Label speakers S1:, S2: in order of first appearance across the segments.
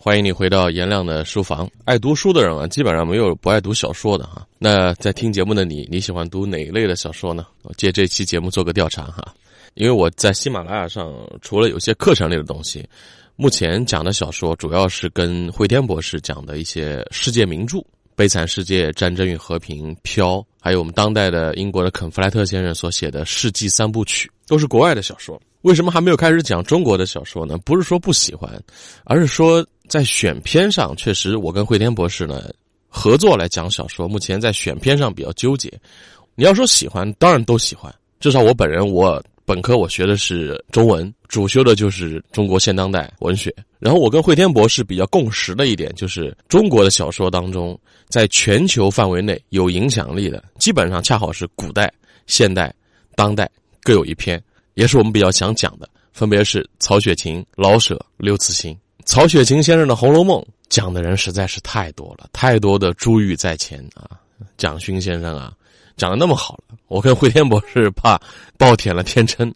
S1: 欢迎你回到颜亮的书房。爱读书的人啊，基本上没有不爱读小说的哈。那在听节目的你，你喜欢读哪一类的小说呢？我借这期节目做个调查哈。因为我在喜马拉雅上，除了有些课程类的东西，目前讲的小说主要是跟惠天博士讲的一些世界名著，《悲惨世界》《战争与和平》《飘》，还有我们当代的英国的肯弗莱特先生所写的《世纪三部曲》，都是国外的小说。为什么还没有开始讲中国的小说呢？不是说不喜欢，而是说。在选片上，确实我跟惠天博士呢合作来讲小说。目前在选片上比较纠结。你要说喜欢，当然都喜欢。至少我本人，我本科我学的是中文，主修的就是中国现当代文学。然后我跟惠天博士比较共识的一点，就是中国的小说当中，在全球范围内有影响力的，基本上恰好是古代、现代、当代各有一篇，也是我们比较想讲的，分别是曹雪芹、老舍、刘慈欣。曹雪芹先生的《红楼梦》讲的人实在是太多了，太多的珠玉在前啊！蒋勋先生啊，讲的那么好了，我跟惠天博士怕暴殄了天真，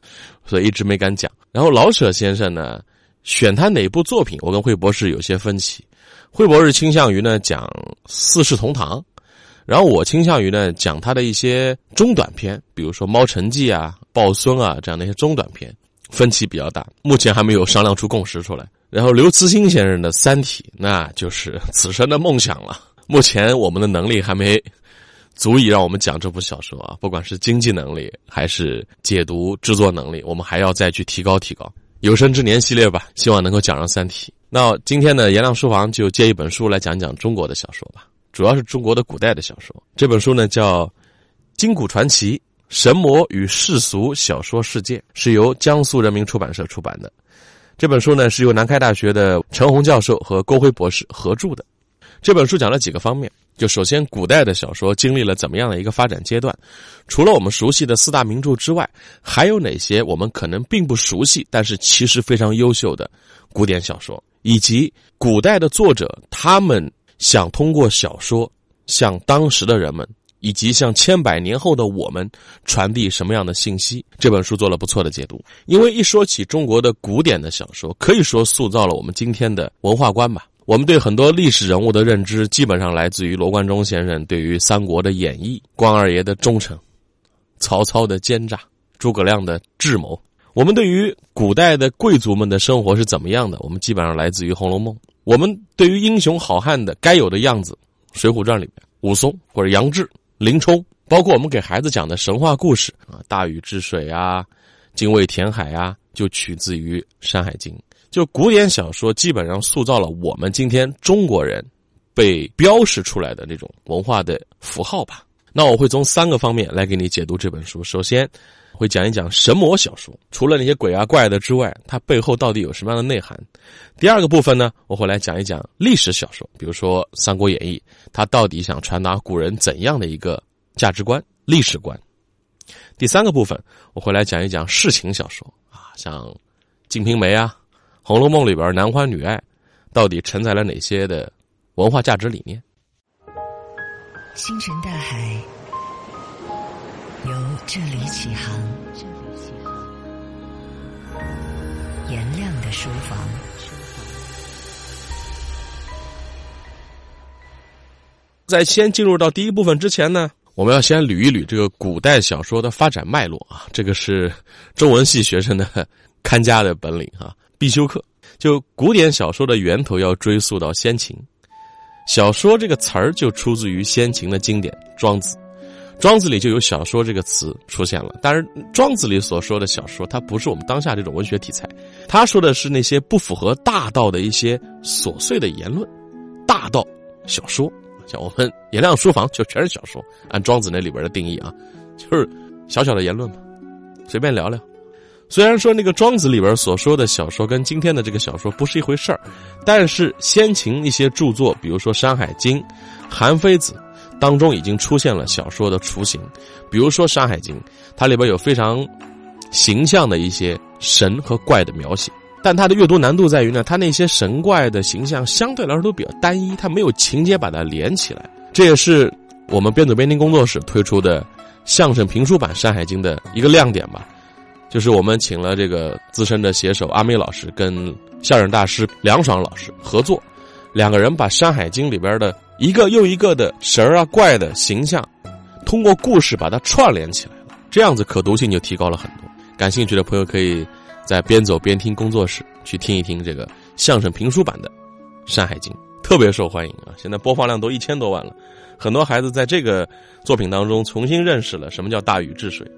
S1: 所以一直没敢讲。然后老舍先生呢，选他哪部作品，我跟惠博士有些分歧。惠博士倾向于呢讲《四世同堂》，然后我倾向于呢讲他的一些中短篇，比如说《猫城记》啊、《抱孙》啊这样的一些中短篇，分歧比较大，目前还没有商量出共识出来。然后刘慈欣先生的《三体》，那就是此生的梦想了。目前我们的能力还没足以让我们讲这部小说啊，不管是经济能力还是解读制作能力，我们还要再去提高提高。有生之年系列吧，希望能够讲上《三体》。那今天呢，颜亮书房就借一本书来讲讲中国的小说吧，主要是中国的古代的小说。这本书呢叫《金谷传奇：神魔与世俗小说世界》，是由江苏人民出版社出版的。这本书呢是由南开大学的陈红教授和郭辉博士合著的。这本书讲了几个方面，就首先古代的小说经历了怎么样的一个发展阶段？除了我们熟悉的四大名著之外，还有哪些我们可能并不熟悉，但是其实非常优秀的古典小说？以及古代的作者他们想通过小说向当时的人们。以及向千百年后的我们传递什么样的信息？这本书做了不错的解读。因为一说起中国的古典的小说，可以说塑造了我们今天的文化观吧。我们对很多历史人物的认知，基本上来自于罗贯中先生对于三国的演绎，关二爷的忠诚，曹操的奸诈，诸葛亮的智谋。我们对于古代的贵族们的生活是怎么样的，我们基本上来自于《红楼梦》。我们对于英雄好汉的该有的样子，《水浒传》里面武松或者杨志。林冲，包括我们给孩子讲的神话故事啊，大禹治水啊，精卫填海啊，就取自于《山海经》。就古典小说基本上塑造了我们今天中国人被标识出来的那种文化的符号吧。那我会从三个方面来给你解读这本书。首先，会讲一讲神魔小说，除了那些鬼啊怪的之外，它背后到底有什么样的内涵？第二个部分呢，我会来讲一讲历史小说，比如说《三国演义》，它到底想传达古人怎样的一个价值观、历史观？第三个部分，我会来讲一讲世情小说啊，像《金瓶梅》啊，《红楼梦》里边男欢女爱，到底承载了哪些的文化价值理念？
S2: 星辰大海。由这里起航，这里起航颜亮的书房。
S1: 在先进入到第一部分之前呢，我们要先捋一捋这个古代小说的发展脉络啊，这个是中文系学生的 看家的本领啊，必修课。就古典小说的源头要追溯到先秦，小说这个词儿就出自于先秦的经典《庄子》。庄子里就有小说这个词出现了，但是庄子里所说的小说，它不是我们当下这种文学题材，他说的是那些不符合大道的一些琐碎的言论，大道小说，像我们颜亮书房就全是小说，按庄子那里边的定义啊，就是小小的言论嘛，随便聊聊。虽然说那个庄子里边所说的小说跟今天的这个小说不是一回事儿，但是先秦一些著作，比如说《山海经》《韩非子》。当中已经出现了小说的雏形，比如说《山海经》，它里边有非常形象的一些神和怪的描写，但它的阅读难度在于呢，它那些神怪的形象相对来说都比较单一，它没有情节把它连起来。这也是我们编组编听工作室推出的相声评书版《山海经》的一个亮点吧，就是我们请了这个资深的写手阿美老师跟相声大师梁爽老师合作，两个人把《山海经》里边的一个又一个的神儿啊、怪的形象，通过故事把它串联起来了，这样子可读性就提高了很多。感兴趣的朋友可以在边走边听工作室去听一听这个相声评书版的《山海经》，特别受欢迎啊！现在播放量都一千多万了，很多孩子在这个作品当中重新认识了什么叫大禹治水，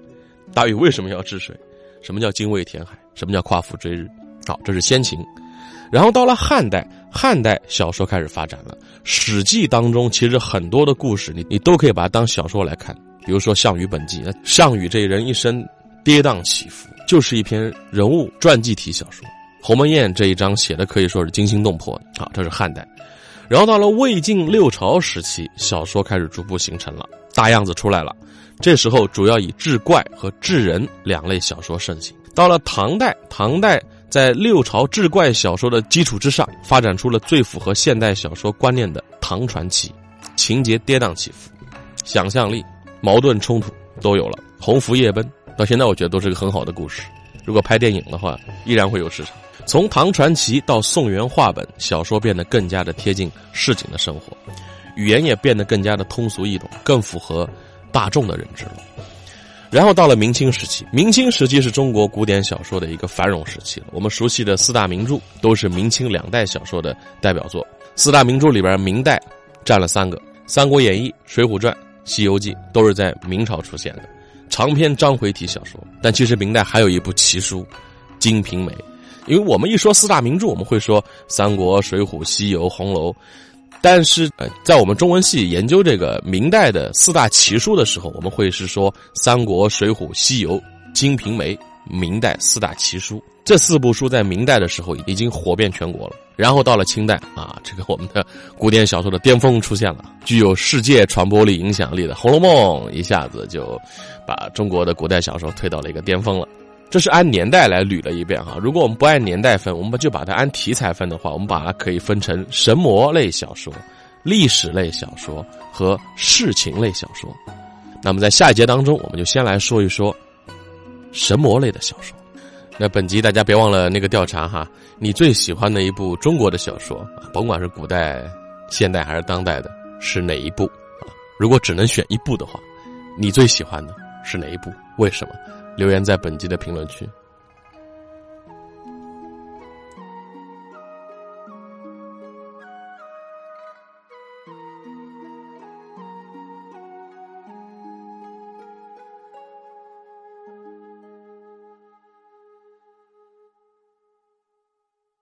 S1: 大禹为什么要治水，什么叫精卫填海，什么叫夸父追日。好，这是先秦。然后到了汉代，汉代小说开始发展了，《史记》当中其实很多的故事，你你都可以把它当小说来看，比如说《项羽本纪》，项羽这人一生。跌宕起伏，就是一篇人物传记体小说。鸿门宴这一章写的可以说是惊心动魄啊！这是汉代，然后到了魏晋六朝时期，小说开始逐步形成了，大样子出来了。这时候主要以志怪和志人两类小说盛行。到了唐代，唐代在六朝志怪小说的基础之上，发展出了最符合现代小说观念的唐传奇，情节跌宕起伏，想象力、矛盾冲突都有了。鸿福夜奔。到现在，我觉得都是个很好的故事。如果拍电影的话，依然会有市场。从唐传奇到宋元话本，小说变得更加的贴近市井的生活，语言也变得更加的通俗易懂，更符合大众的认知了。然后到了明清时期，明清时期是中国古典小说的一个繁荣时期。我们熟悉的四大名著都是明清两代小说的代表作。四大名著里边，明代占了三个，《三国演义》《水浒传》《西游记》都是在明朝出现的。长篇章回体小说，但其实明代还有一部奇书《金瓶梅》，因为我们一说四大名著，我们会说《三国》《水浒》《西游》《红楼》，但是呃，在我们中文系研究这个明代的四大奇书的时候，我们会是说《三国》《水浒》《西游》《金瓶梅》明代四大奇书。这四部书在明代的时候已经火遍全国了，然后到了清代啊，这个我们的古典小说的巅峰出现了，具有世界传播力、影响力的《红楼梦》一下子就把中国的古代小说推到了一个巅峰了。这是按年代来捋了一遍哈。如果我们不按年代分，我们就把它按题材分的话，我们把它可以分成神魔类小说、历史类小说和世情类小说。那么在下一节当中，我们就先来说一说神魔类的小说。那本集大家别忘了那个调查哈，你最喜欢的一部中国的小说啊，甭管是古代、现代还是当代的，是哪一部？如果只能选一部的话，你最喜欢的是哪一部？为什么？留言在本集的评论区。